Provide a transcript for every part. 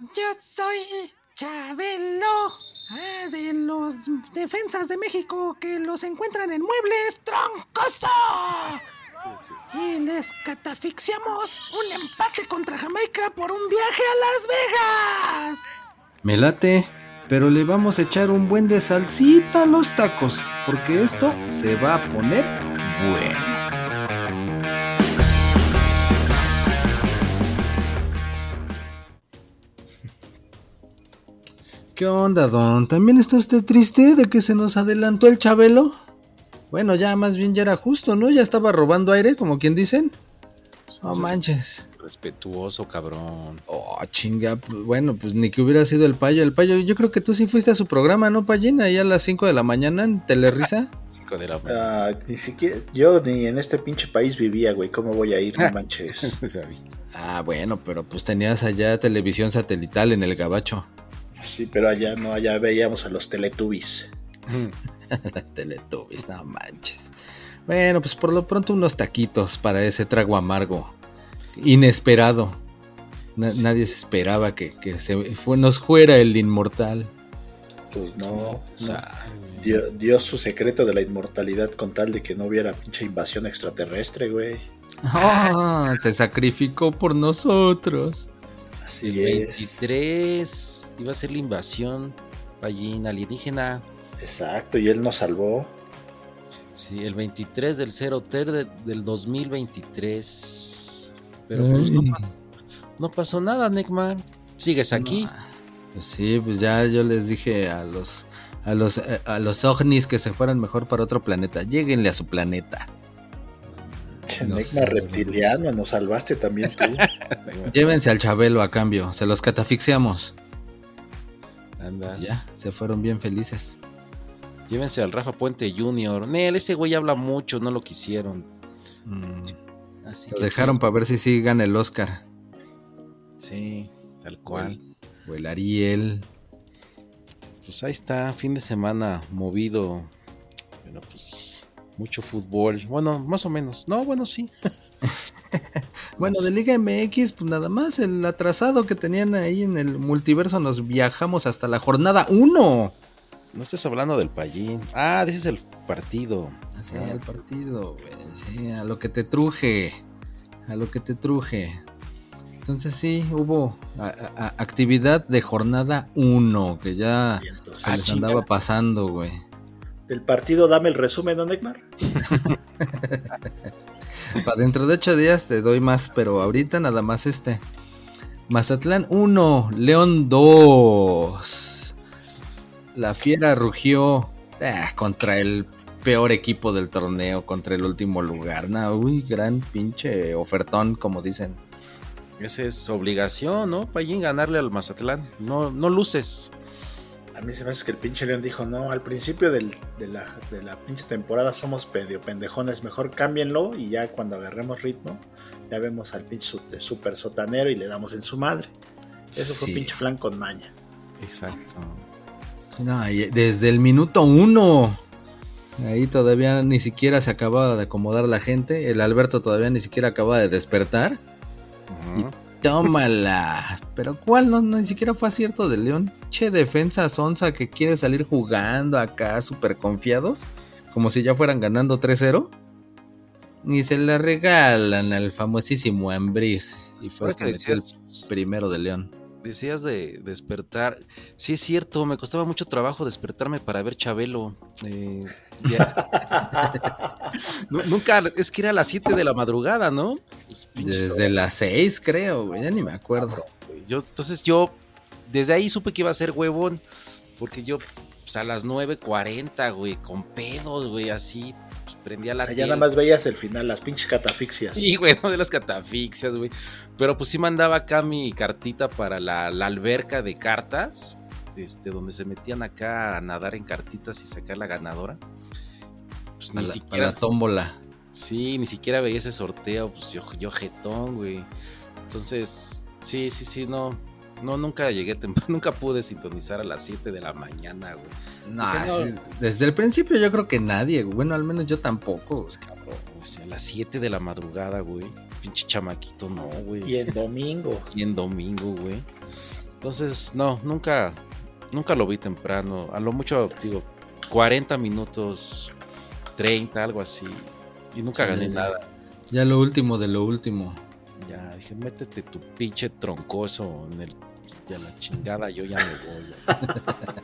Yo soy Chabelo, ah, de los defensas de México que los encuentran en muebles troncoso. Y les catafixiamos un empate contra Jamaica por un viaje a Las Vegas. Me late, pero le vamos a echar un buen de salsita a los tacos, porque esto se va a poner bueno. ¿Qué onda, don? ¿También está usted triste de que se nos adelantó el Chabelo? Bueno, ya más bien ya era justo, ¿no? Ya estaba robando aire, como quien dicen. No manches. Respetuoso, cabrón. Oh, chinga. pues, Bueno, pues ni que hubiera sido el payo. El payo, yo creo que tú sí fuiste a su programa, ¿no, Payín? Ahí a las 5 de la mañana en Telerisa. Cinco de la Ah, ni siquiera, yo ni en este pinche país vivía, güey. ¿Cómo voy a ir? No manches. ah, bueno, pero pues tenías allá televisión satelital en el gabacho. Sí, pero allá no, allá veíamos a los Teletubbies. Teletubbies, no manches. Bueno, pues por lo pronto unos taquitos para ese trago amargo. Inesperado. Na- Nadie se esperaba que, que se fue, nos fuera el inmortal. Pues no, O no. sea, Dio, dio su secreto de la inmortalidad con tal de que no hubiera pinche invasión extraterrestre, güey. Ah, se sacrificó por nosotros. Así el es. 23 iba a ser la invasión Pallín alienígena. Exacto, y él nos salvó. Sí, el 23 del 0 ter de- del 2023. Pero pues no pasó nada, Neckman. Sigues aquí. No, pues sí, pues ya yo les dije a los a los eh, a los ovnis que se fueran mejor para otro planeta. Lléguenle a su planeta. Che, No reptiliano, nos salvaste también tú. Llévense al Chabelo a cambio, se los catafixiamos. Andas. Ya, se fueron bien felices. Llévense al Rafa Puente Jr. Nel, ese güey habla mucho, no lo quisieron. Mm, Así lo que dejaron para ver si sí gana el Oscar. Sí, tal cual. O el Ariel. Pues ahí está, fin de semana movido. Pero pues mucho fútbol. Bueno, más o menos. No, bueno, sí. Bueno, de Liga MX, pues nada más el atrasado que tenían ahí en el multiverso nos viajamos hasta la jornada 1. No estés hablando del Pallín. Ah, dices el partido. Así Ah, al partido, güey. Sí, a lo que te truje. A lo que te truje. Entonces sí, hubo a- a- a- actividad de jornada 1, que ya se Ah, les andaba pasando, güey. Del partido, dame el resumen, ¿no, Necmar? Para dentro de ocho días te doy más, pero ahorita nada más este. Mazatlán 1, León 2. La fiera rugió ah, contra el peor equipo del torneo, contra el último lugar. Nah, uy, gran pinche ofertón, como dicen. Esa es obligación, ¿no? Pallín ganarle al Mazatlán. No, no luces. A mí se me hace que el pinche León dijo, no, al principio del- de, la, de la pinche temporada somos medio pendejones, mejor cámbienlo y ya cuando agarremos ritmo, ya vemos al pinche super sotanero y le damos en su madre. Eso fue Sí. pinche flan con maña. Exacto. No, y desde el minuto uno. Ahí todavía ni siquiera se acababa de acomodar la gente. El Alberto todavía ni siquiera acababa de despertar. Ujú. Tómala. Pero ¿cuál? No, ni siquiera fue acierto de León. Che, defensa sonza que quiere salir jugando acá súper confiados. Como si ya fueran ganando 3-0. Y se la regalan al famosísimo Ambris. Y fue el que metió primero de León. Decías de despertar. Sí, es cierto, me costaba mucho trabajo despertarme para ver Chabelo. Eh, ya- Nu- Nunca, es que era a las 7 de la madrugada, ¿no? Desde las 6 creo, güey. Ya ni me acuerdo. Güey, Yo, entonces yo, desde ahí supe que iba a ser huevón, porque yo, pues a las 9.40, güey, con pedos, güey, así, pues prendía la O sea, ya nada más veías el final, las pinches catafixias. Sí, güey, no de las catafixias, güey. Pero pues sí mandaba acá mi cartita para la, la alberca de cartas, este, donde se metían acá a nadar en cartitas y sacar la ganadora. Pues ni la, siquiera. la tómbola. Sí, ni siquiera veía ese sorteo, pues yo, yo jetón, güey. Entonces, sí, sí, sí, no. No, nunca llegué temprano, nunca pude sintonizar a las 7 de la mañana, güey. No, Dije, no. sí, desde el principio yo creo que nadie, güey. bueno, al menos yo tampoco. Es cabrón, güey, sí, a las 7 de la madrugada, güey. Pinche chamaquito, no, güey. Y en domingo. y en domingo, güey. Entonces, no, nunca, nunca lo vi temprano. A lo mucho, digo, 40 minutos, 30, algo así. Y nunca Sí, gané ya. nada. Ya lo último de lo último. Ya dije, métete tu pinche troncoso en el. Ya la chingada, yo ya me voy.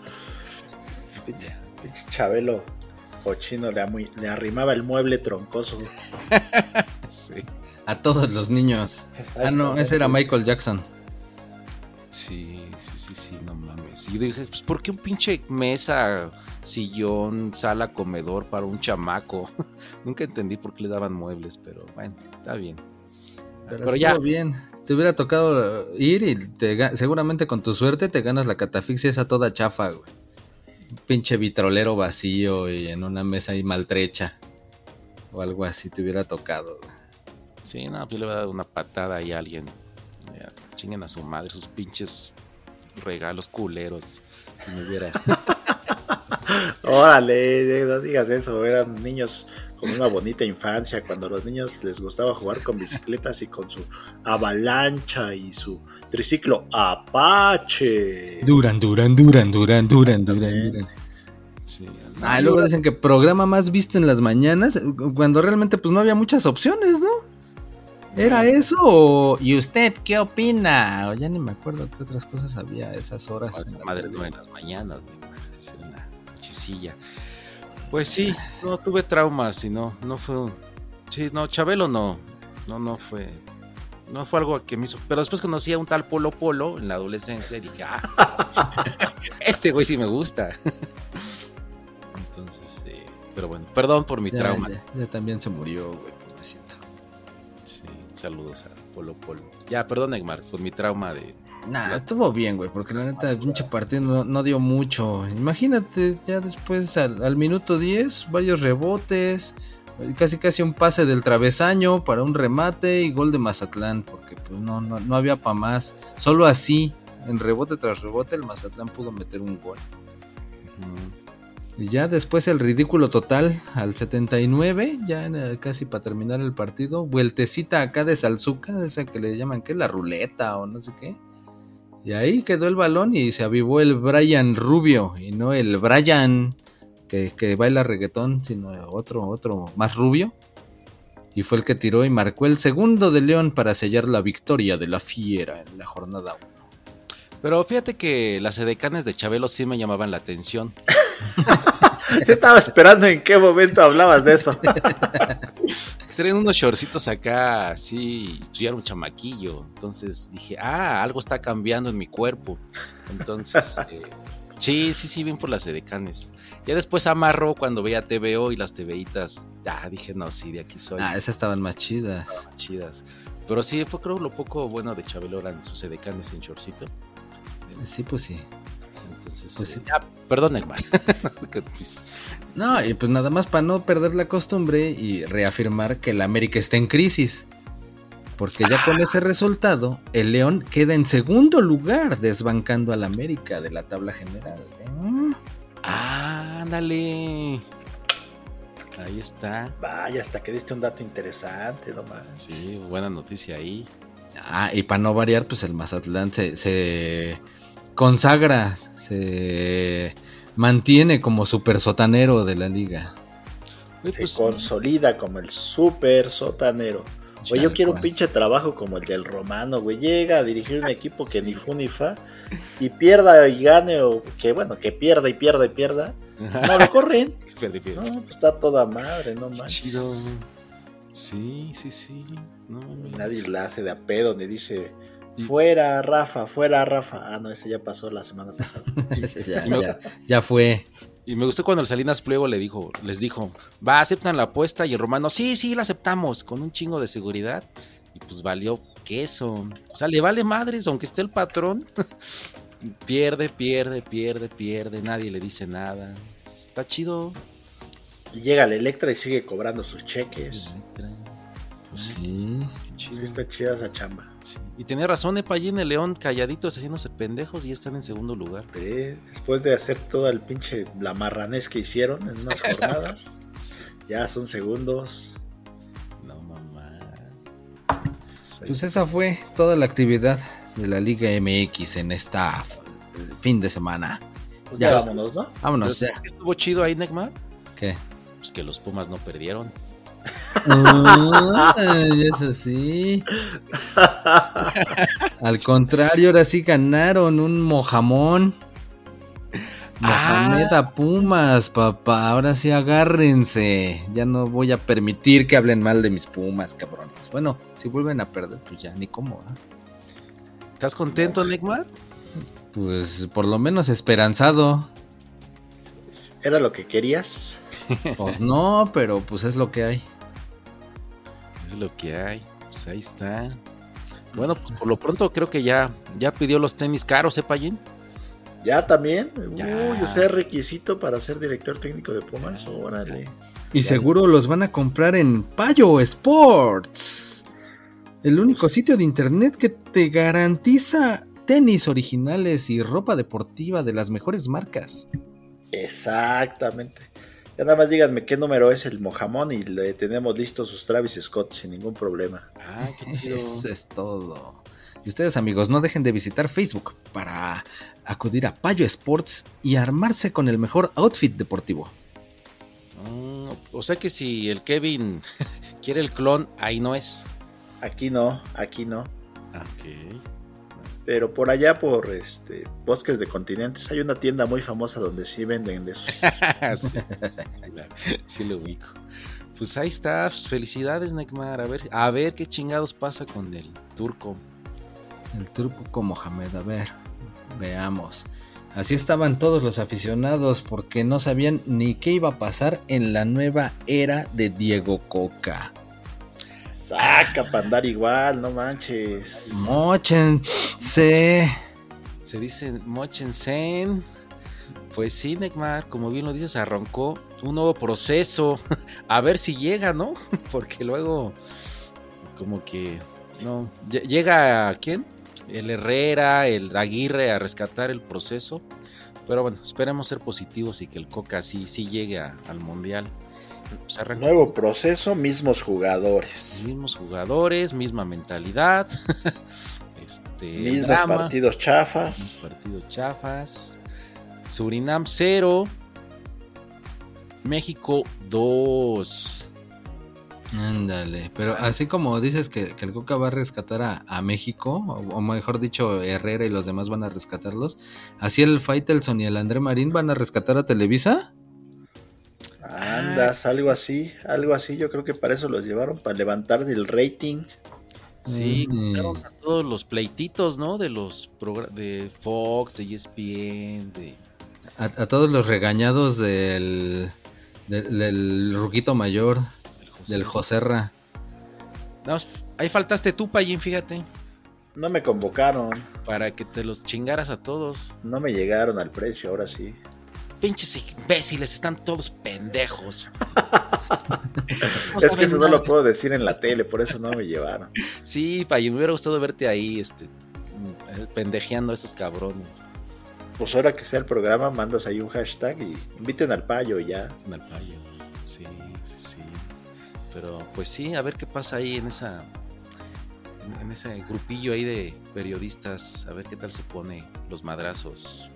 Pinche, pinche Chabelo cochino le, amu- le arrimaba el mueble troncoso. sí, A todos los niños. Ah, no, ese era Michael Jackson. sí, sí, sí, sí, no mames. Y yo dije, pues, ¿por qué un pinche mesa, sillón, sala, comedor para un chamaco? nunca entendí por qué les daban muebles, pero bueno, está bien. Pero, ya. bien. Te hubiera tocado ir y te, seguramente con tu suerte te ganas la catafixia esa toda chafa, güey. Un pinche vitrolero vacío y en una mesa ahí maltrecha. O algo así te hubiera tocado. güey. Sí, no, yo le voy a dar una patada ahí a alguien. Ya, chinguen a su madre, sus pinches regalos culeros. Si me hubiera. Órale, no digas eso. Eran niños con una bonita infancia. Cuando a los niños les gustaba jugar con bicicletas y con su avalancha y su triciclo Apache. Duran, duran, duran, duran, duran, duran, duran. Sí, Ah, y luego dicen que programa más visto en las mañanas, cuando realmente pues no había muchas opciones, ¿no? ¿Era eso o... ¿Y usted qué opina? O ya ni me acuerdo qué otras cosas había a esas horas. en la madre no en las mañanas, mi madre, es en la nochecilla. Pues sí, no tuve traumas y no, no fue un. Sí, no, Chabelo no. No, no fue. No fue algo que me hizo. Pero después conocí a un tal Polo Polo en la adolescencia y dije, ah, este güey sí me gusta. Entonces, eh, pero bueno, perdón por mi Ya, trauma. ya, ya también se murió, güey, pobrecito. Sí, saludos a Polo Polo. Ya, perdón, Neymar, por mi trauma de. Nah, estuvo bien, güey, porque la neta, el pinche partido no, no dio mucho. Imagínate, ya después al, al minuto 10, varios rebotes, casi casi un pase del travesaño para un remate y gol de Mazatlán, porque pues no, no, no había para más. Solo así, en rebote tras rebote, el Mazatlán pudo meter un gol. Y ya después el ridículo total al 79, ya en el- casi para terminar el partido, vueltecita acá de Salzuca, esa que le llaman que la ruleta o no sé qué. Y ahí quedó el balón y se avivó el Brian Rubio y no el Brian que, que baila reggaetón, sino otro, otro más rubio. Y fue el que tiró y marcó el segundo de León para sellar la victoria de la fiera en la jornada 1. Pero fíjate que las edecanes de Chabelo sí me llamaban la atención. Estaba esperando en qué momento hablabas de eso. Traen unos shortcitos acá, así, pues yo era un chamaquillo. Entonces dije, ah, algo está cambiando en mi cuerpo. Entonces, eh, sí, sí, sí, bien por las edecanes. Ya después amarró cuando veía TVO y las TVitas. Ah, dije, no, sí, de aquí soy. Ah, esas estaban más chidas. chidas. Pero sí, fue creo lo poco bueno de Chabelo eran sus edecanes en shortcito. Sí, pues sí. Entonces, Pues eh, sí. ya, perdón, Neymar. Que, pues, No, y pues nada más para no perder la costumbre y reafirmar que el América está en crisis. Porque ya con ese resultado, el León queda en segundo lugar, desbancando al América de la tabla general. ¿eh? ah, ándale. Ahí está. Vaya, hasta que diste un dato interesante, no más. Sí, buena noticia ahí. Ah, y para no variar, pues el Mazatlán se, se consagra, se mantiene como super sotanero de la liga. Se pues, consolida como el super sotanero. Oye, yo quiero un pinche trabajo como el del romano, güey. Llega a dirigir un equipo que ni fu ni fa y pierda y gane, o que bueno, que pierda y pierda y pierda. No lo corren. No, pues está toda madre, no manches. chido. Sí, sí, sí. No, no, Nadie la hace de a pedo, ni dice, Fuera, Rafa, fuera, Rafa. Ah, no, ese ya pasó la semana pasada. ya, ya, ya fue. Y me gustó cuando el Salinas Pliego le dijo, les dijo, va, aceptan la apuesta. Y el romano, sí, sí, la aceptamos, con un chingo de seguridad. Y pues valió queso. O sea, le vale madres, aunque esté el patrón. pierde, pierde, pierde, pierde. Nadie le dice nada. Está chido. Y llega el Electra y sigue cobrando sus cheques. Pues sí. Sí, está chida esa chamba. Sí. Y tenía razón, Epallín, el León calladitos haciéndose pendejos y ya están en segundo lugar. Eh, después de hacer todo el pinche la marranés que hicieron en unas jornadas, ya son segundos. No, mamá. Pues Pues esa fue toda la actividad de la Liga MX en esta fin de semana. Pues Ya vámonos, ¿no? Vámonos ¿Pero ya. qué estuvo chido ahí, Neymar? ¿Qué? Pues que los Pumas no perdieron. Ay, eso sí. Al contrario, ahora sí ganaron un mojamón. Mohamed a Pumas, papá. Ahora sí agárrense. Ya no voy a permitir que hablen mal de mis Pumas, cabrones. Bueno, si vuelven a perder, pues ya ni cómo. ¿ah? ¿Estás contento, Neymar? Pues por lo menos esperanzado. ¿Era lo que querías? Pues no, pero pues es lo que hay. Es lo que hay. Pues ahí está. Bueno, pues por lo pronto creo que ya, ya pidió los tenis caros, ¿eh, Payín? ¿Ya también? Ya. Uy, o sea, requisito para ser director técnico de Pumas. Órale. Y seguro los van a comprar en Payo Sports. El único sitio de internet que te garantiza tenis originales y ropa deportiva de las mejores marcas. Exactamente. Ya nada más díganme qué número es el mojamón y le tenemos listos sus Travis Scott sin ningún problema. Ah, qué. Eso es todo. Y ustedes amigos, no dejen de visitar Facebook para acudir a Payo Sports y armarse con el mejor outfit deportivo. Mm, o sea que si el Kevin quiere el clon, ahí no es. Aquí no, aquí no. Ah, Ok. Pero por allá, por este Bosques de Continentes, hay una tienda muy famosa donde sí venden de esos. sí, sí, sí, la- sí lo ubico. Pues ahí está, pues felicidades, Neymar. A ver, a ver qué chingados pasa con el turco. El turco Mohamed, a ver, veamos. Así estaban todos los aficionados porque no sabían ni qué iba a pasar en la nueva era de Diego Coca. Saca para andar igual, no manches. Mochense. Se dice Mochensen. Pues sí, Neymar, como bien lo dices, arrancó un nuevo proceso. A ver si llega, ¿no? Porque luego, como que, no. Lle- Llega, ¿quién? El Herrera, el Aguirre a rescatar el proceso. Pero bueno, esperemos ser positivos y que el Coca sí, sí llegue a- al Mundial. Arrancó Nuevo proceso, mismos jugadores. mismos jugadores, misma mentalidad. este, Mismos drama. partidos chafas. Partidos chafas. Surinam 0. México 2. Ándale, pero así como dices que, que el Coca va a rescatar a, a México, o, o mejor dicho, Herrera y los demás van a rescatarlos, así el Faitelson y el André Marín van a rescatar a Televisa. Andas, algo así, algo así. Yo creo que para eso los llevaron, para levantar el rating. Sí, Mm. a todos los pleititos, ¿no? De los de Fox, de ESPN, de A, a todos los regañados del, del, del Ruquito Mayor, José. del Joserra. No, ahí faltaste tú, Payín, fíjate, No me convocaron, para que te los chingaras a todos. no me llegaron al precio, ahora sí. Pinches imbéciles, están todos pendejos. No es que eso no lo puedo decir en la tele, por eso no me llevaron. Sí, Payín, me hubiera gustado verte ahí, este, mm, pendejeando a esos cabrones. Pues ahora que sea el programa, mandas ahí un hashtag y inviten al payo ya. El payo. Sí, sí, sí. Pero pues sí, a ver qué pasa ahí en esa. En ese grupillo ahí de periodistas. A ver qué tal se pone los madrazos.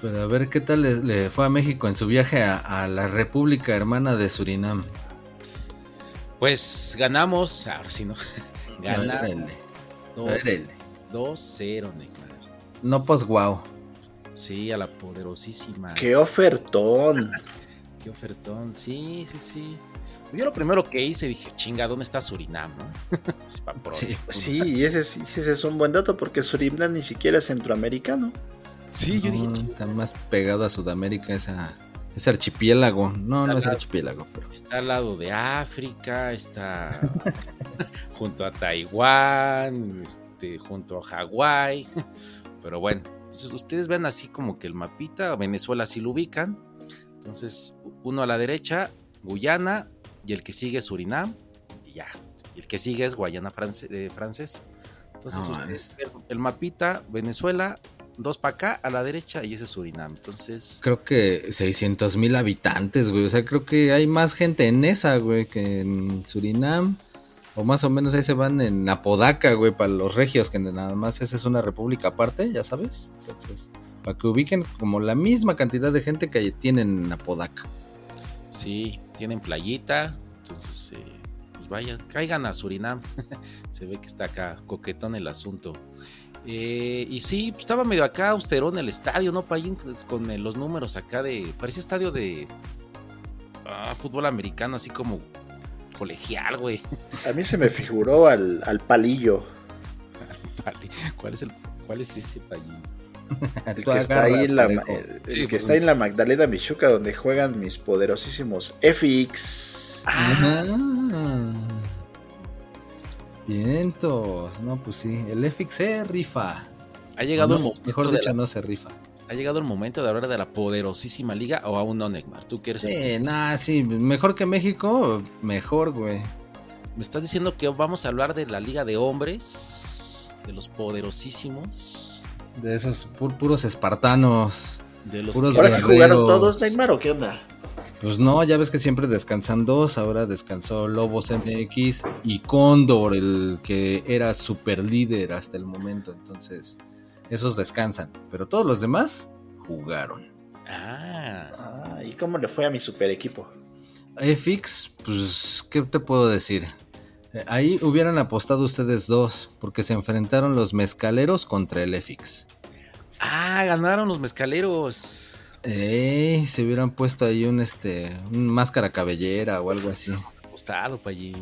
Pero a ver qué tal le, le fue a México en su viaje a, a la República Hermana de Surinam. Pues ganamos. Ahora sí, ¿no? Ganamos. Órale, dos- órale. 2-0, Neymar. No, pues guau. Sí, a la poderosísima. ¡Qué ofertón! Qué ofertón. Sí, sí, sí. Yo lo primero que hice dije, chinga, ¿dónde está Surinam? ¿no? Es. Sí. Sí, y ese, sí- ese es un buen dato porque Surinam ni siquiera es centroamericano. Sí, yo dije, No, "Chinga, está más pegado a Sudamérica esa, ese archipiélago. No, no es archipiélago, pero está al lado de África, está junto a Taiwán, este, junto a Hawái. Pero bueno, entonces ustedes ven así como que el mapita, Venezuela sí lo ubican. Entonces, uno a la derecha, Guyana, y el que sigue es Surinam, y ya. Y el que sigue es Guayana france- eh, francesa. Entonces, No ustedes ven el mapita, Venezuela, dos para acá, a la derecha, y ese es Surinam. Entonces, creo que 600 mil habitantes, güey. O sea, creo que hay más gente en esa, güey, que en Surinam. O más o menos ahí se van en Apodaca, güey, para los regios, que nada más esa es una república aparte, ya sabes. Entonces, para que ubiquen como la misma cantidad de gente que tienen en Apodaca. Sí, tienen playita, entonces eh, pues vayan, caigan a Surinam. Se ve que está acá coquetón el asunto. Eh, y sí, pues, estaba medio acá austerón el estadio, ¿no? Payín, con eh, los números acá de. Parecía estadio de ah, fútbol americano, así como colegial, güey. A mí se me figuró al, al palillo, ¿Cuál es el cuál es ese Payín? el que está ahí la, parejo. el- el Sí, que pues, está en la Magdalena Michuca donde juegan mis poderosísimos FX. Ah. Vientos, no, pues sí, el FX se rifa. Ha llegado No, el momento mejor de dicho, la- no se rifa. ha llegado el momento de hablar de la poderosísima liga o aún no, Neymar. ¿Tú quieres? Sí, nah, sí, mejor que México, mejor, güey. Me estás diciendo que vamos a hablar de la liga de hombres, de los poderosísimos, De esos pu- puros espartanos. de los Puros que- ¿Ahora sí jugaron todos, Neymar, o qué onda? Pues no, ya ves que siempre descansan dos, ahora descansó Lobos MX y Cóndor, el que era super líder hasta el momento. Entonces, esos descansan. Pero todos los demás jugaron. Ah, ¿Y cómo le fue a mi super equipo? FX, pues, ¿qué te puedo decir? Eh, Ahí hubieran apostado ustedes dos, porque se enfrentaron los mezcaleros contra el FX. ah, ganaron los mezcaleros. Ey, se hubieran puesto ahí un este, un máscara cabellera o algo así. Apostado, Pallín.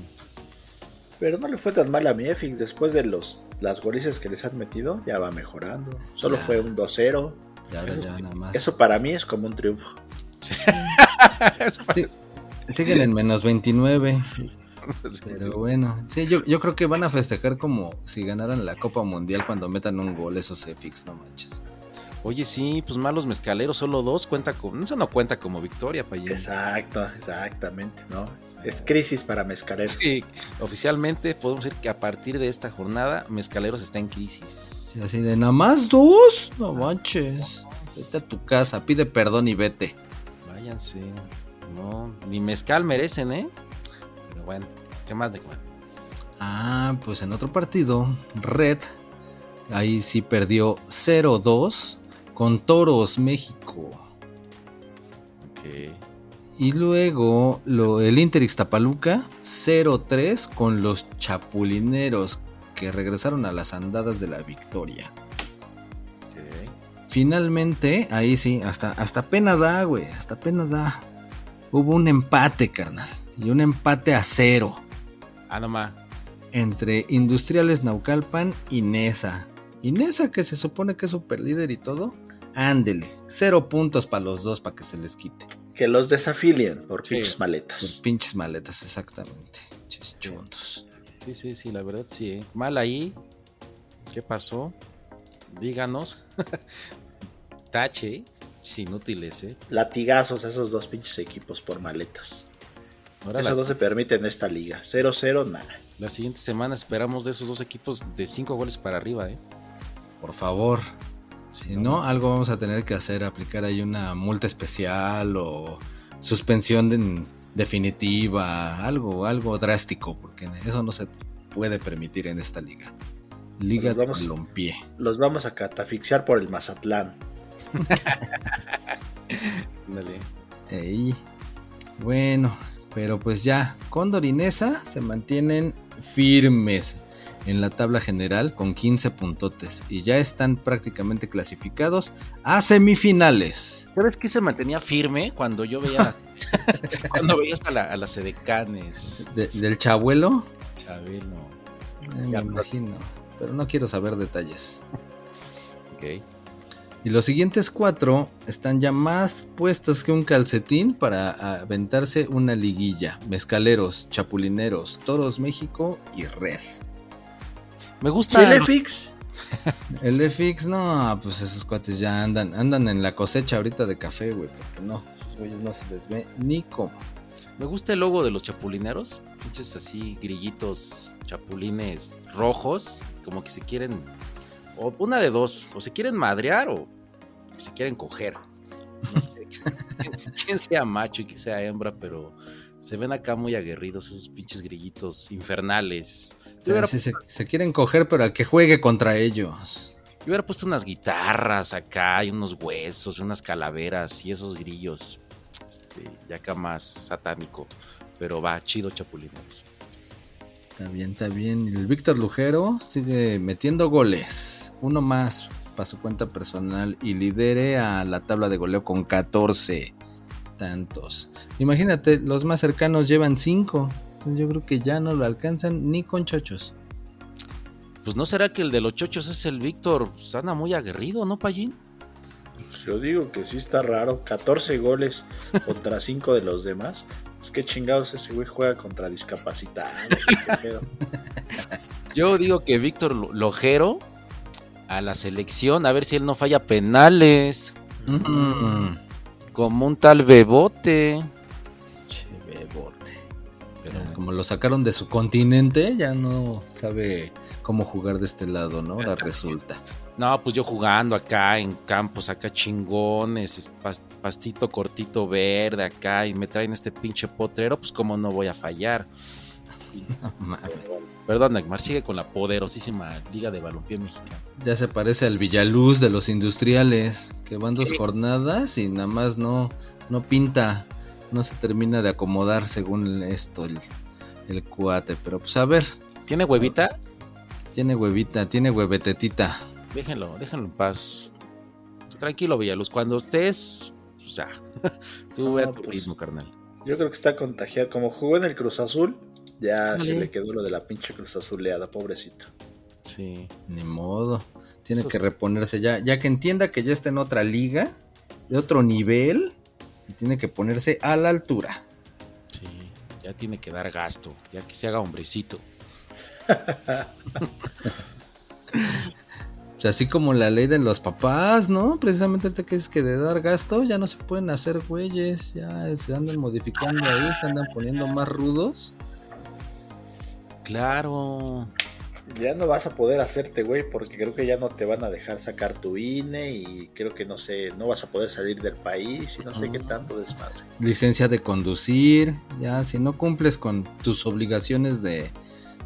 Pero no le fue tan mal a mi FX después de los las golices que les han metido, ya va mejorando. Solo Ya. fue un 2-0. Y ahora ya nada más. Eso para mí es como un triunfo. Sí, siguen en menos 29. Pero bueno, sí, yo, yo creo que van a festejar como si ganaran la Copa Mundial cuando metan un gol esos FX, no manches. Oye, sí, pues malos mezcaleros, solo dos, cuenta con... Eso no cuenta como victoria, Pallín. Exacto, exactamente, ¿no? Es crisis para mezcaleros. Sí, oficialmente podemos decir que a partir de esta jornada, Mezcaleros está en crisis. Así de nada más dos, no manches. Vete a tu casa, pide perdón y vete. Váyanse. No, ni mezcal merecen, ¿eh? Pero bueno, ¿qué más de Juan? Ah, pues en otro partido, Red, ahí sí perdió 0-2 con Toros México. Ok. Y luego lo, el Inter Ixtapaluca 0-3 con los Chapulineros que regresaron a las andadas de la victoria. Finalmente, ahí sí, hasta, hasta pena da, güey, hasta pena da. Hubo un empate, carnal. Y un empate a cero Ah, nomás. entre Industriales Naucalpan y Nesa. Y Nesa, que se supone que es super líder y todo, ándele. Cero puntos para los dos para que se les quite. Que los desafilien por Sí. pinches Por maletas. pinches maletas, exactamente. Chuntos. Sí, sí, sí, la verdad sí. ¿eh? Mal ahí. ¿Qué pasó? Díganos. Tache. Inútiles, ¿eh? Latigazos a esos dos pinches equipos por maletas. Ahora Eso las- no se permite en esta liga. 0-0, nada. la siguiente semana esperamos de esos dos equipos de cinco goles para arriba, ¿eh? Por favor. Si no, algo vamos a tener que hacer, aplicar ahí una multa especial o suspensión de- definitiva, algo, algo drástico, porque eso no se puede permitir en esta liga. Liga Pues de vamos. balompié. Los vamos a catafixiar por el Mazatlán. Ey. Bueno, pero pues ya, Cóndor y Nesa se mantienen firmes. En la tabla general con 15 puntotes y ya están prácticamente clasificados a semifinales. ¿Sabes qué se mantenía firme cuando yo veía las, cuando veía hasta la- a las edecanes? De- del Chabuelo, Chabelo. eh, me imagino, pero no quiero saber detalles. Ok. Y los siguientes cuatro están ya más puestos que un calcetín para aventarse una liguilla. Mezcaleros, Chapulineros, Toros México y Red. Me gusta. ¿Quién fix? El FX, no, pues esos cuates ya andan, andan en la cosecha ahorita de café, güey, porque no, esos güeyes no se les ve ni cómo. Me gusta el logo de los chapulineros. Pinches así, grillitos, chapulines rojos. Como que se quieren. O una de dos. O se quieren madrear o se quieren coger. No sé quién sea macho y quién sea hembra, pero se ven acá muy aguerridos esos pinches grillitos infernales. Sí, se, se quieren coger, pero al que juegue contra ellos. yo hubiera puesto unas guitarras acá y unos huesos y unas calaveras y esos grillos. Este, ya acá más satánico. Pero va, chido chapulineros. Está bien, está bien. El Víctor Lujero sigue metiendo goles. Uno más para su cuenta personal y lidere a la tabla de goleo con 14 tantos. Imagínate, los más cercanos llevan 5. Yo creo que ya no lo alcanzan ni con chochos. Pues no será que el de los chochos es el Víctor Sana muy aguerrido, ¿no, Payín? Pues yo digo que sí está raro. 14 goles contra 5 de los demás. Pues qué chingados ese güey juega contra discapacitados. Yo digo que Víctor Lo- Lojero a la selección, a ver si él no falla penales, Mm, como un tal Bebote. che, bebote. Pero Como lo sacaron de su continente, ya no sabe cómo jugar de este lado, ¿no? Ahora resulta. no, pues yo jugando acá en campos acá chingones, es pas- pastito cortito verde acá y me traen este pinche potrero, pues como no voy a fallar. No mames. Perdón, Neymar, sigue con la poderosísima Liga de Balompié Mexicana. Ya se parece al Villaluz de los industriales, que van dos jornadas y nada más no, no pinta, no se termina de acomodar según esto el, el cuate. Pero pues a ver, ¿Tiene huevita? tiene huevita, tiene huevetetita. Déjenlo, déjenlo en paz. Tranquilo, Villaluz. Cuando estés, o sea, tú No, ve a tu pues, ritmo, carnal. Yo creo que está contagiado. Como jugó en el Cruz Azul, ya se le quedó lo de la pinche Cruz Azuleada, pobrecito. Sí. Ni modo, tiene Eso que reponerse ya, ya que entienda que ya está en otra liga, de otro nivel, y tiene que ponerse a la altura. Sí, ya tiene que dar gasto, ya que se haga hombrecito. O sea, así como la ley de los papás, ¿no? Precisamente ahorita que es que de dar gasto ya no se pueden hacer güeyes, ya se andan modificando ahí, se andan poniendo más rudos. Claro. Ya no vas a poder hacerte, güey, porque creo que ya no te van a dejar sacar tu INE y creo que no sé, no vas a poder salir del país y no sé qué Ah. tanto desmadre. Licencia de conducir, ya si no cumples con tus obligaciones de,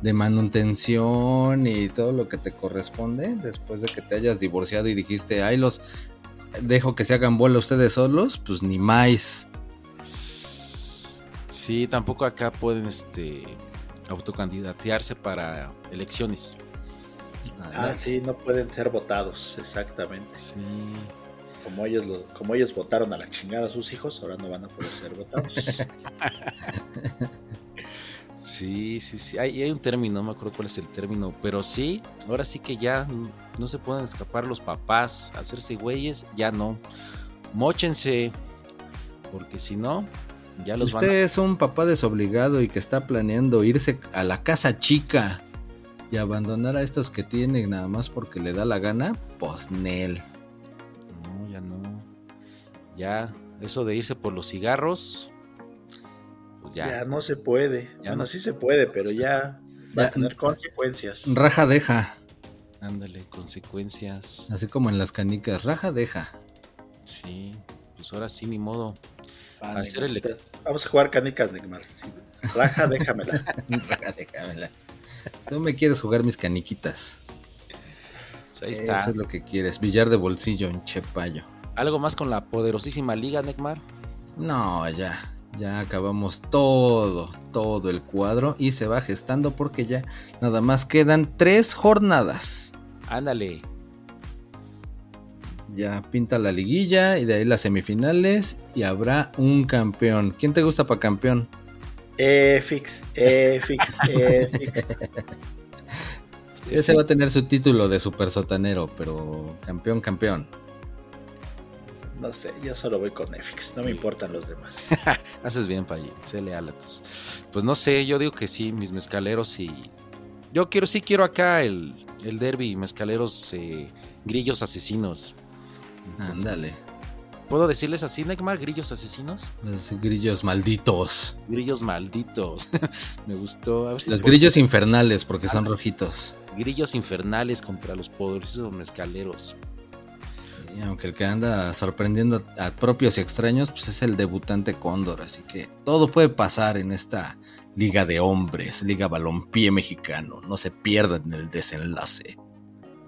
de manutención y todo lo que te corresponde, después de que te hayas divorciado y dijiste, ay, los dejo que se hagan bola ustedes solos, pues ni más. Sí, tampoco acá pueden este autocandidatearse para elecciones. Ah, sí, no pueden ser votados, exactamente. Sí. Como ellos, lo, como ellos votaron a la chingada a sus hijos, ahora no van a poder ser votados. Sí, sí, sí. Hay, hay un término, no me acuerdo cuál es el término, pero sí, ahora sí que ya no se pueden escapar los papás, hacerse güeyes, ya no. Móchense, porque si no, ya Si los usted van a... es un papá desobligado y que está planeando irse a la casa chica y abandonar a estos que tiene nada más porque le da la gana, pues Nel. No, ya no. Ya, eso de irse por los cigarros, pues ya. ya. no se puede. Ya bueno, no sí se puede, pero ya va Ya. a tener consecuencias. Raja deja, Ándale, consecuencias. así como en las canicas, raja deja. Sí, pues ahora sí, ni modo. Hacer el- Neymar, Vamos a jugar canicas, Neymar. Sí. Raja, déjamela. raja déjamela. Tú me quieres jugar mis caniquitas. Pues ahí Eso está. es lo que quieres, billar de bolsillo en Chepayo. ¿Algo más con la poderosísima liga, Necmar? No, ya. Ya acabamos todo, todo el cuadro y se va gestando porque ya nada más quedan tres jornadas. Ándale. Ya pinta la liguilla y de ahí las semifinales y habrá un campeón. ¿Quién te gusta para campeón? Eh, fix, eh, fix, eh, fix. Ese va a tener su título de super sotanero, pero campeón, campeón. No sé, yo solo voy con Netflix, no me importan los demás. Haces bien, Payín. Sé leal a tus. Pues no sé, yo digo que sí, mis mezcaleros y. Yo quiero, sí quiero acá el, el derby, mezcaleros eh, grillos asesinos. Ándale. ¿Puedo decirles así, Neymar? ¿Grillos asesinos? Los grillos malditos. Grillos malditos. Me gustó. A ver si Los puedo- grillos infernales porque son rojitos. Grillos infernales contra los poderosos mezcaleros. Y aunque el que anda sorprendiendo a propios y extraños, pues es el debutante Cóndor. Así que todo puede pasar en esta liga de hombres, liga balompié mexicano. No se pierdan el desenlace.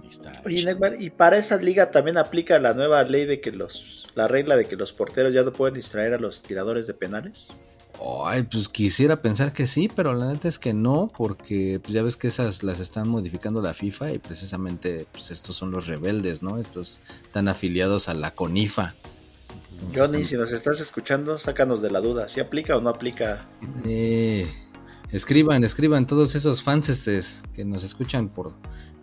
Está. Oye, Neymar, y para esa liga también aplica la nueva ley de que los, la regla de que los porteros ya no pueden distraer a los tiradores de penales. Ay, pues quisiera pensar que sí, pero la neta es que no, porque pues ya ves que esas las están modificando la FIFA y precisamente pues estos son los rebeldes, ¿no? Estos están afiliados a la CONIFA. Entonces, Johnny, si nos estás escuchando, sácanos de la duda, si aplica o no aplica. Eh, escriban, escriban todos esos fanses que nos escuchan por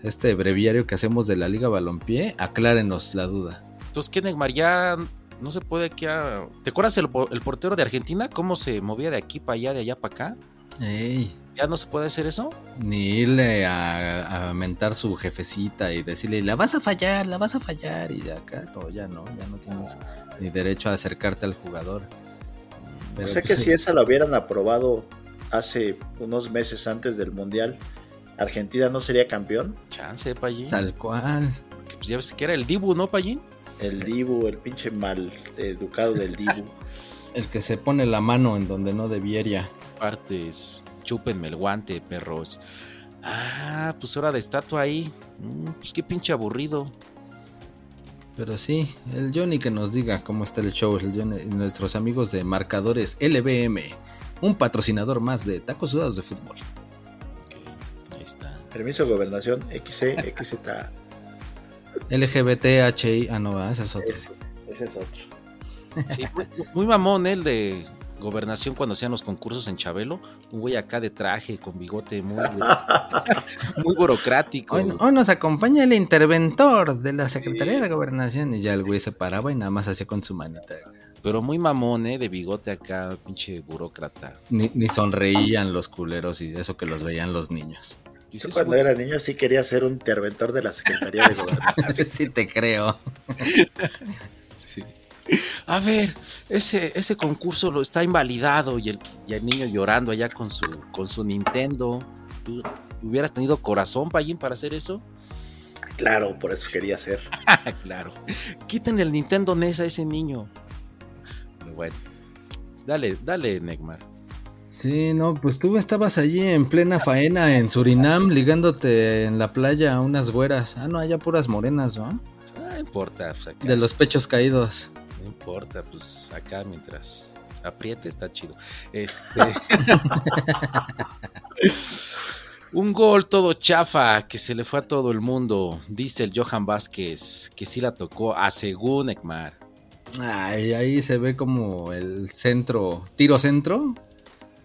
este breviario que hacemos de la Liga Balompié, aclárenos la duda. Entonces, ¿qué, Neymar? Ya no se puede aquí a... ¿Te acuerdas el, po- el portero de Argentina? ¿Cómo se movía de aquí para allá, de allá para acá? Ey, ¿Ya no se puede hacer eso? ni irle a, a mentar su jefecita y decirle, la vas a fallar, la vas a fallar, y de acá, no, ya no, ya no tienes ni derecho a acercarte al jugador. Pero, o sea pues, que si esa la hubieran aprobado hace unos meses antes del Mundial, Argentina no sería campeón. Chance, Pallín. Tal cual. Porque, pues ya ves que era el Dibu, ¿no, Pallín? El Dibu, el pinche mal educado del Dibu. El que se pone la mano en donde no debiera. Partes, chúpenme el guante, perros. Ah, pues hora de estatua ahí. Mm, pues qué pinche aburrido. Pero sí, el Johnny que nos diga cómo está el show, el Johnny- nuestros amigos de marcadores LBM, un patrocinador más de tacos sudados de fútbol. Ok, ahí está. Permiso de gobernación, XC, XZ. LGBTHI, ah no, ese es otro. Ese, ese es otro. Sí, muy, muy mamón el de gobernación cuando hacían los concursos en Chabelo. Un güey acá de traje, con bigote muy, muy burocrático. Hoy, hoy nos acompaña el interventor de la Secretaría de Gobernación y ya el güey se paraba y nada más hacía con su manita. Pero muy mamón, ¿eh? De bigote acá, pinche burócrata. Ni, ni sonreían los culeros y eso que los veían los niños. Yo sí, cuando era niño sí quería ser un interventor de la Secretaría de Gobernación. sí te creo. sí. A ver, ese, ese concurso lo está invalidado y el, y el niño llorando allá con su, con su Nintendo. ¿Tú hubieras tenido corazón, Payín, para hacer eso? Claro, por eso quería ser. claro. Quiten el Nintendo NES a ese niño. Bueno. Dale, dale, Neymar. Sí, no, pues tú estabas allí en plena faena en Surinam ligándote en la playa a unas güeras. Ah, no, allá puras morenas, ¿no? Ah, No importa, pues acá. De los pechos caídos. No importa, pues acá mientras apriete está chido. Este. Un gol todo chafa que se le fue a todo el mundo. Dice el Johan Vázquez que sí la tocó a según Ekmar. Ay, ahí se ve como el centro, tiro centro.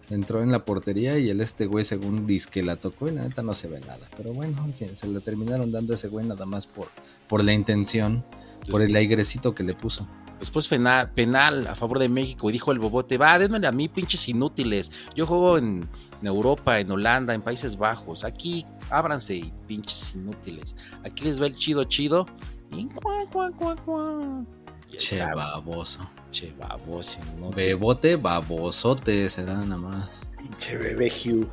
Entró en la portería y el este güey según dice que la tocó y la neta no se ve nada. Pero bueno, se le terminaron dando a ese güey nada más por, por la intención, por el airecito que le puso. Después penal, penal a favor de México y dijo el bobote, va, denme a mí pinches inútiles. Yo juego en, en Europa, en Holanda, en Países Bajos. Aquí ábranse y pinches inútiles. Aquí les va el chido chido. Y cuá, cuá, cuá, cuá. Y Che baboso. Che baboso, ¿no? Bebote babosote será nada más. Pinche bebé Hugh.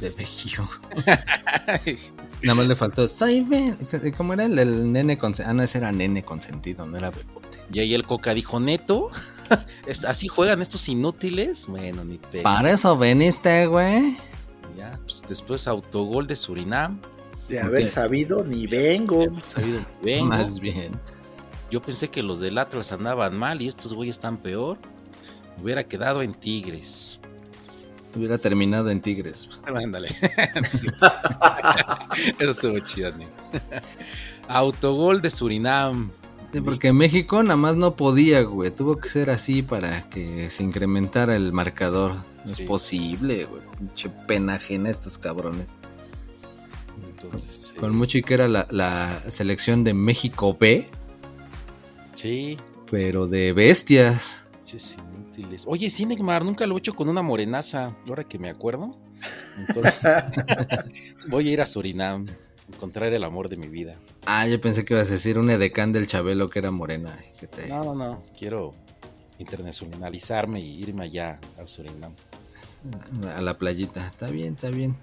De. Nada más le faltó. Soy Ben. ¿Cómo era el, el nene consentido? Ah, no, ese era nene consentido, no era bebote. Y ahí el Coca dijo, neto, ¿Es- ¿así juegan estos inútiles? Bueno, ni te... Para eso veniste, güey. Ya, pues, después autogol de Surinam. De haber sabido, ni vengo. Sabido que vengo. Más bien. Yo pensé que los del Atlas andaban mal y estos güeyes están peor. Hubiera quedado en Tigres. Hubiera terminado en Tigres. Ándale. Eso estuvo chido, ¿no? Autogol de Surinam. Sí, porque México nada más no podía, güey. Tuvo que ser así para que se incrementara el marcador. No Sí. es posible, güey. Pinche pena ajena a estos cabrones. Entonces, sí. Con mucho y que era la, la selección de México B, Sí, pero de bestias. pinches inútiles. Oye, sí, Neymar, nunca lo he hecho con una morenaza, ahora que me acuerdo. Entonces, voy a ir a Surinam, encontrar el amor de mi vida. Ah, yo pensé que ibas a decir un edecán del Chabelo que era morena. te- No, no, no, quiero internacionalizarme y irme allá a Surinam. A la playita. Está bien, está bien.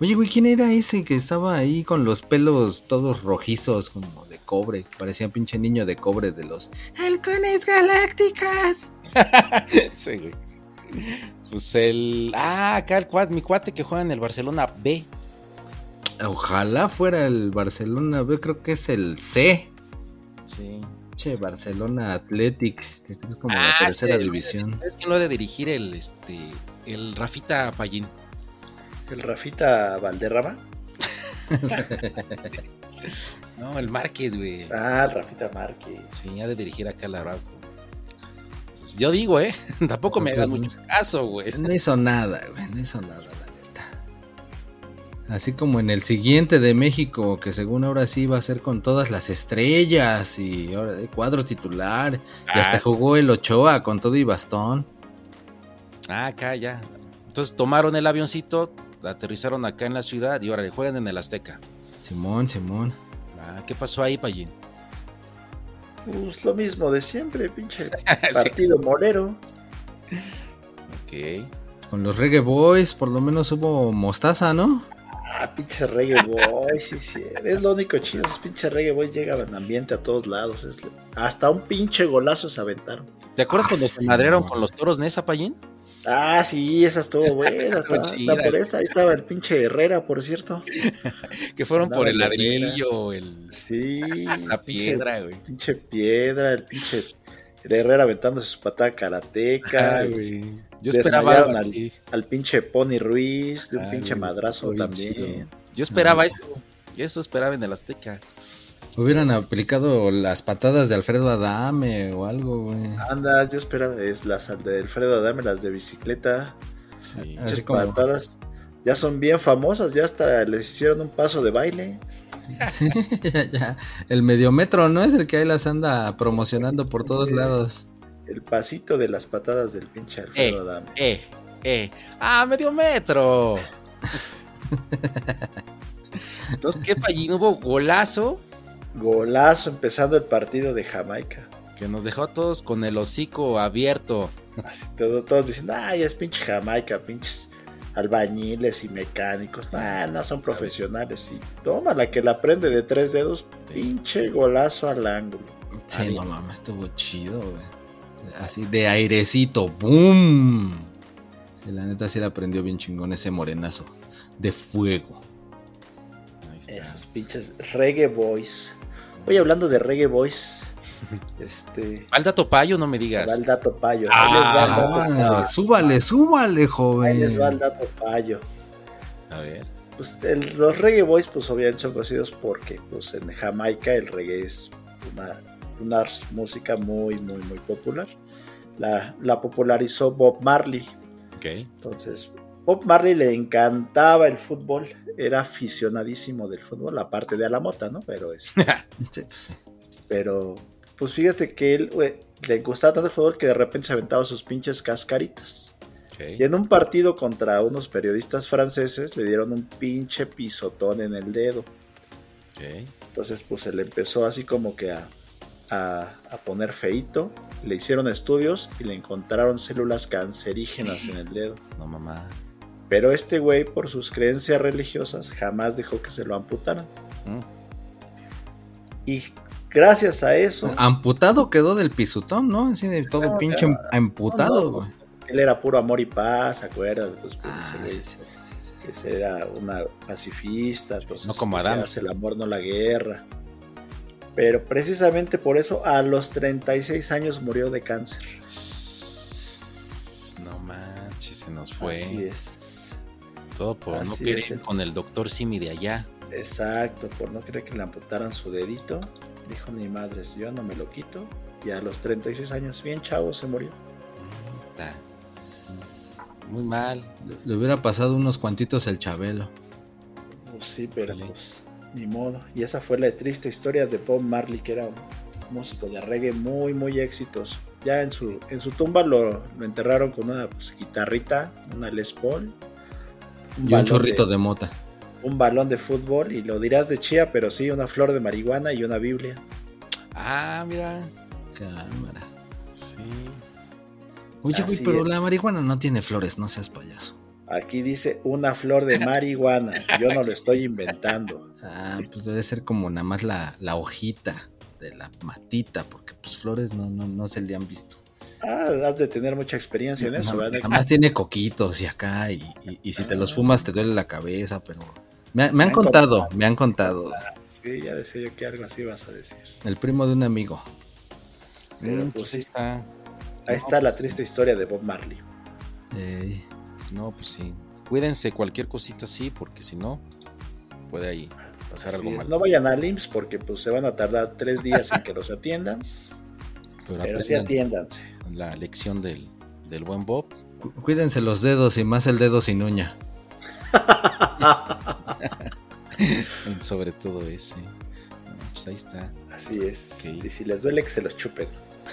Oye, güey, ¿quién era ese que estaba ahí con los pelos todos rojizos, como de cobre? Parecía pinche niño de cobre de los... Halcones galácticas. Sí, güey. Pues el. Ah, acá el cuad, mi cuate que juega en el Barcelona B. Ojalá fuera el Barcelona B, creo que es el C. Sí. Che, Barcelona Athletic, que que es como la Ah, tercera sí, división. ¿Sabes quién lo ha de dirigir? El, este, el Rafita Pallín. El Rafita Valderrama. No, el Márquez, güey. Ah, el Rafita Márquez. Sí, ha de dirigir acá la. Entonces, Yo digo, ¿eh? Tampoco me hagas mucho caso, güey. No hizo nada, güey, no hizo nada. Así como en el siguiente de México, que según ahora sí va a ser con todas las estrellas y ahora de cuadro titular. Y hasta Ah. jugó el Ochoa con todo y bastón. Ah, acá ya. Entonces tomaron el avioncito, aterrizaron acá en la ciudad y ahora le juegan en el Azteca. Simón, Simón. Ah, ¿qué pasó ahí, Pallín? Pues lo mismo de siempre, pinche Sí. partido morero. Ok. Con los Reggae Boys por lo menos hubo mostaza, ¿no? Ah, pinche reggae boy, sí, sí. Es lo único chido, esos pinche reggae boys llegan en ambiente a todos lados. es- hasta un pinche golazo se aventaron. ¿Te acuerdas Ah, cuando se sí, madrearon no. con los toros Nesa, Pallín? Ah, sí, esa estuvo buena. Está, por esa. Ahí estaba el pinche Herrera, por cierto. Que fueron Andaba por el ladrillo, el, Sí. la pinche- piedra, güey. Pinche piedra, el pinche el Herrera aventándose su patada karateca. Güey. Yo esperaba algo así. al pinche Pony Ruiz, de un Ay, pinche madrazo también. chido. Yo esperaba eso. Eso esperaba en el Azteca. Hubieran aplicado las patadas de Alfredo Adame o algo, güey. Andas, yo esperaba, es las de Alfredo Adame, las de bicicleta. Sí. Como- patadas. Ya son bien famosas, ya hasta les hicieron un paso de baile. ya, ya. El mediometro, ¿no? Es el que ahí las anda promocionando por todos lados. El pasito de las patadas del pinche Alfredo Eh. Adame. Eh, eh. ¡Ah, medio metro! Entonces, ¿qué Pallín? Hubo golazo Golazo empezando el partido de Jamaica. que nos dejó a todos con el hocico abierto. Así todo, todos diciendo, ay, es pinche Jamaica, pinches albañiles y mecánicos. Nah, no son profesionales. Y toma la que la prende de tres dedos, pinche golazo al ángulo. Sí, Ahí. no mames, estuvo chido, güey. Así de airecito, ¡boom! Sí, la neta sí la prendió bien chingón ese morenazo de fuego. Esos pinches reggae boys. Oye, hablando de reggae boys, este. ¿Va el dato payo? No me Va el digas. dato payo. Ah, ahí les va el dato Ah, payo. súbale, súbale, Ahí les va el joven. dato payo. A ver. Pues el- los reggae boys, pues obviamente son conocidos porque, pues en Jamaica el reggae es una, una música muy, muy, muy popular. La, la popularizó Bob Marley. Ok. Entonces, Bob Marley le encantaba el fútbol, era aficionadísimo del fútbol, aparte de a la mota, ¿no? Pero, es, Sí, pues sí. pero pues fíjate que él le gustaba tanto el fútbol que de repente se aventaba sus pinches cascaritas. Y en un partido contra unos periodistas franceses le dieron un pinche pisotón en el dedo. ok. Entonces, pues se le empezó así como que a, a, a poner feito. Le hicieron estudios y le encontraron células cancerígenas en el dedo. No, mamá. Pero este güey, por sus creencias religiosas, jamás dejó que se lo amputaran. Mm. Y gracias a eso, Amputado quedó del pisotón, ¿no? Así de todo No, pinche amputado, No, güey. él era puro amor y paz, ¿se acuerdas? Pues, pues, Ah, ese sí, sí, sí, ese era una pacifista, entonces No como se Adán. hace el amor, no la guerra. Pero precisamente por eso, a los 36 años murió de cáncer. Se nos fue. Así es. Todo por no querer es con el doctor Simi de allá. Exacto, por no querer que le amputaran su dedito. Dijo ni madres, yo no me lo quito. Y a los 36 años, bien chavo, se murió. Puta, Muy mal. Le, le hubiera pasado unos cuantitos el Chabelo. Pues sí, pero pues ni modo. Y esa fue la triste historia de Bob Marley, que era un músico de reggae muy, muy exitoso. Ya en su, en su tumba lo, lo enterraron con una pues, guitarrita, una Les Paul. Y un chorrito de mota. Un balón de fútbol, y lo dirás de chía, pero sí, una flor de marihuana y una Biblia. Ah, mira. Cámara. Sí. Oye, güey, pero es. la marihuana no tiene flores, no seas payaso. Aquí dice una flor de marihuana. Yo no lo estoy inventando. Ah, pues debe ser como nada más la, la hojita de la matita, porque pues flores no, no, no se le han visto. Ah, has de tener mucha experiencia en eso, Nada ¿verdad? nada más tiene coquitos y acá, y, y- y si te los fumas te duele la cabeza, pero... Me, me han Me han contado, contado. me han contado. Sí, ya decía yo que algo así vas a decir. El primo de un amigo. Pero, Mm, pues, pues ahí está. Ahí está la triste historia de Bob Marley. Ey, No, pues sí. Cuídense cualquier cosita así, porque si no, puede ahí pasar Así algo es. mal. No vayan al IMSS porque pues se van a tardar tres días en que los atiendan, Pero, pero sí atiéndanse. la lección del, del buen Bob. cu- cuídense los dedos y más el dedo sin uña. Sobre todo ese. Pues ahí está. Así es. Y si les duele que se los chupen.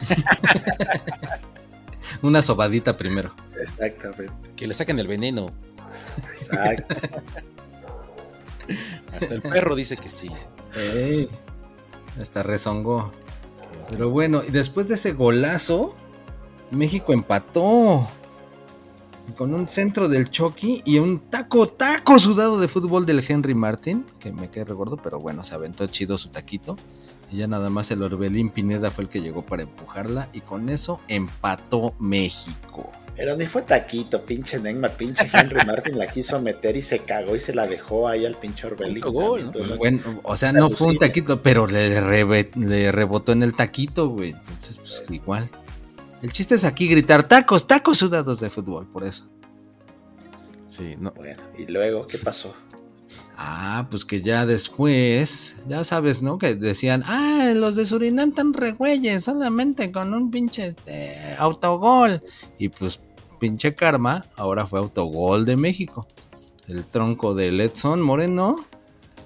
Una sobadita primero. Exactamente. Que le saquen el veneno. Exacto. Hasta el perro dice que sí. Hasta rezongó. Pero bueno, y después de ese golazo, México empató. Con un centro del Chucky y un taco, taco sudado de fútbol del Henry Martin, que me quedé recuerdo, pero bueno, se aventó chido su taquito. Y ya nada más el Orbelín Pineda fue el que llegó para empujarla. Y con eso empató México. Pero ni fue taquito, pinche Neymar, pinche Henry Martin la quiso meter y se cagó y se la dejó ahí al pinche Orbelín. Gol. ¿no? Bueno, o sea, no fue un taquito, pero le, le rebotó en el taquito, güey. Entonces, pues igual. El chiste es aquí gritar tacos, tacos sudados de fútbol, por eso. Sí, no. Bueno, y luego, ¿qué pasó? Ah, pues que ya después, ya sabes, ¿no? Que decían, ah, los de Surinam tan regüeyes, solamente con un pinche eh, autogol. Y pues, pinche karma, ahora fue autogol de México. El tronco de Letson Moreno,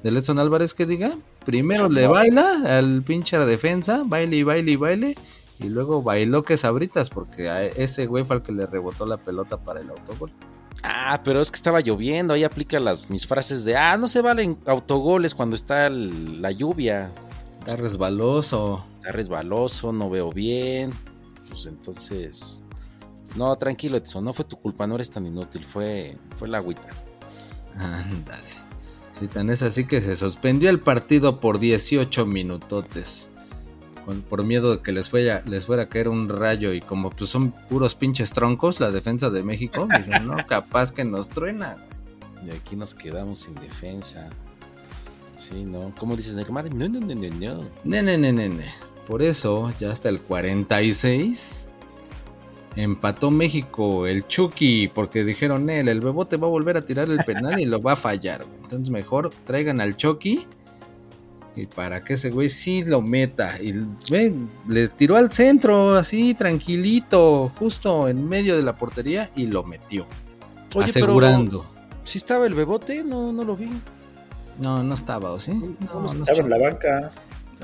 de Letson Álvarez que diga, primero le baila al pinche defensa, baile y baile y baile. Y luego bailó que sabritas, porque a ese güey fue al que le rebotó la pelota para el autogol. Ah, pero es que estaba lloviendo. Ahí aplica las mis frases de ah, no se valen autogoles cuando está el- la lluvia. Está resbaloso. Está resbaloso, no veo bien. Pues entonces. No, tranquilo, Edson, no fue tu culpa, no eres tan inútil, fue, fue la agüita. Ándale. Si tan es así que se suspendió el partido por 18 minutotes. Con- por miedo de que les fuera, les fuera a caer un rayo y como pues son puros pinches troncos la defensa de México, dijeron, no, capaz que nos truena. Y aquí nos quedamos sin defensa. Sí, ¿no? ¿Cómo dices, Neymar? No, no, no, no, no. Nene, nene, nene. Por eso, ya hasta el 46, empató México el Chucky, porque dijeron, él, el bebote va a volver a tirar el penal y lo va a fallar. Entonces mejor traigan al Chucky y para que ese güey sí lo meta. Y ven, le tiró al centro, así tranquilito, justo en medio de la portería y lo metió. Oye, asegurando. ¿Sí estaba el bebote? No, no lo vi. No, no estaba, ¿o sí? No, no Estaba en la banca.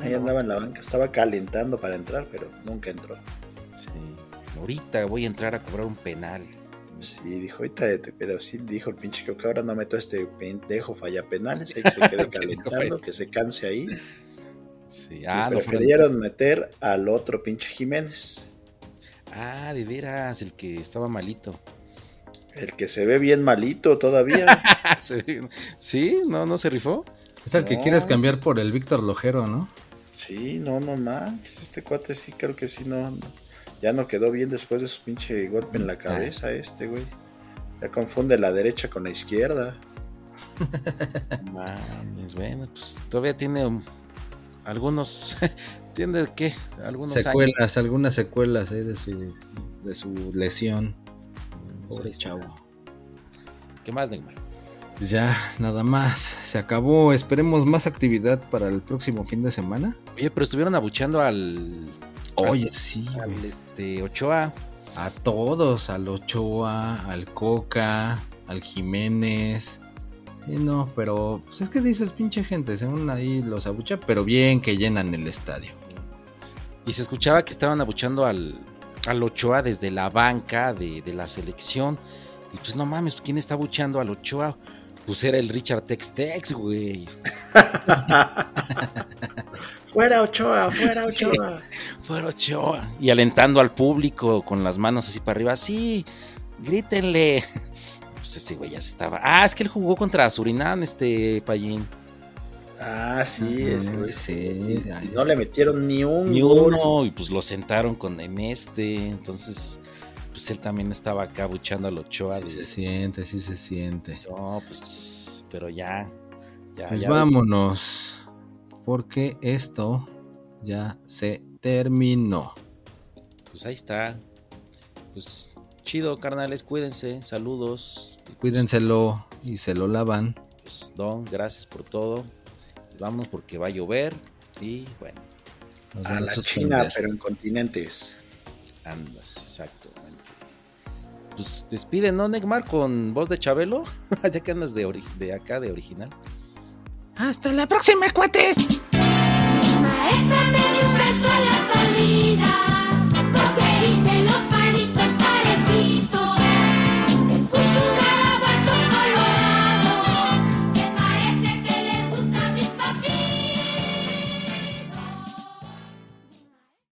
Ahí andaba en la banca. Estaba calentando para entrar, pero nunca entró. Sí. Ahorita voy a entrar a cobrar un penal. Sí, dijo, ahorita, pero sí dijo el pinche que ahora no meto a este pendejo falla penales, ahí que se quede calentando, que se canse ahí. Sí. Y Ah, no prefirieron meter al otro pinche Jiménez, Ah, de veras, el que estaba malito. el que se ve bien malito todavía. Sí, no, no se rifó. Es el que quieres cambiar por el Víctor Lojero, ¿no? Sí, no, no manches, este cuate sí, creo que sí, no, no. Ya no quedó bien después de su pinche golpe en la cabeza este, güey. Ya confunde la derecha con la izquierda. Mames, bueno, pues todavía tiene um, algunos. ¿Tiene qué? Algunos años. secuelas, algunas secuelas ahí de su, de su lesión. Pobre chavo. ¿Qué más, Neymar? Pues ya, nada más. Se acabó. Esperemos más actividad para el próximo fin de semana. Oye, pero estuvieron abucheando al. Oye, sí, al este, Ochoa. A todos, al Ochoa, al Coca, al Jiménez. Sí, no, pero pues es que dices pinche gente, según ahí los abucha, pero bien que llenan el estadio. Y se escuchaba que estaban abuchando al, al Ochoa desde la banca de, de la selección. Y pues no mames, ¿quién está abucheando al Ochoa? Pues era el Richard Tex Tex, güey. fuera Ochoa, fuera Ochoa. Fuera Ochoa. Y alentando al público con las manos así para arriba. Sí, grítenle. Pues ese güey ya se estaba. Ah, es que él jugó contra Surinam, este Payín. Ah, sí, ese güey. Sí, no le metieron ni un Ni gol. uno, y pues lo sentaron con en este. Entonces, pues él también estaba acá buchando al Ochoa. Sí de- se siente, sí se siente. No, pues, pero ya. Ya, Pues ya. vámonos, porque esto ya se terminó. Pues ahí está. Pues chido, carnales, cuídense. Saludos. Cuídenselo y se lo lavan. Pues, Don, gracias por todo. Vámonos porque va a llover. Y bueno, Nos A la suspender. China, pero en continentes. andas, exactamente. Pues despide, ¿no, Neymar? Con voz de Chabelo. ya que andas de, ori- de acá, de original. Hasta la próxima, cuates. Maestra me dio un beso a la salida, porque hice los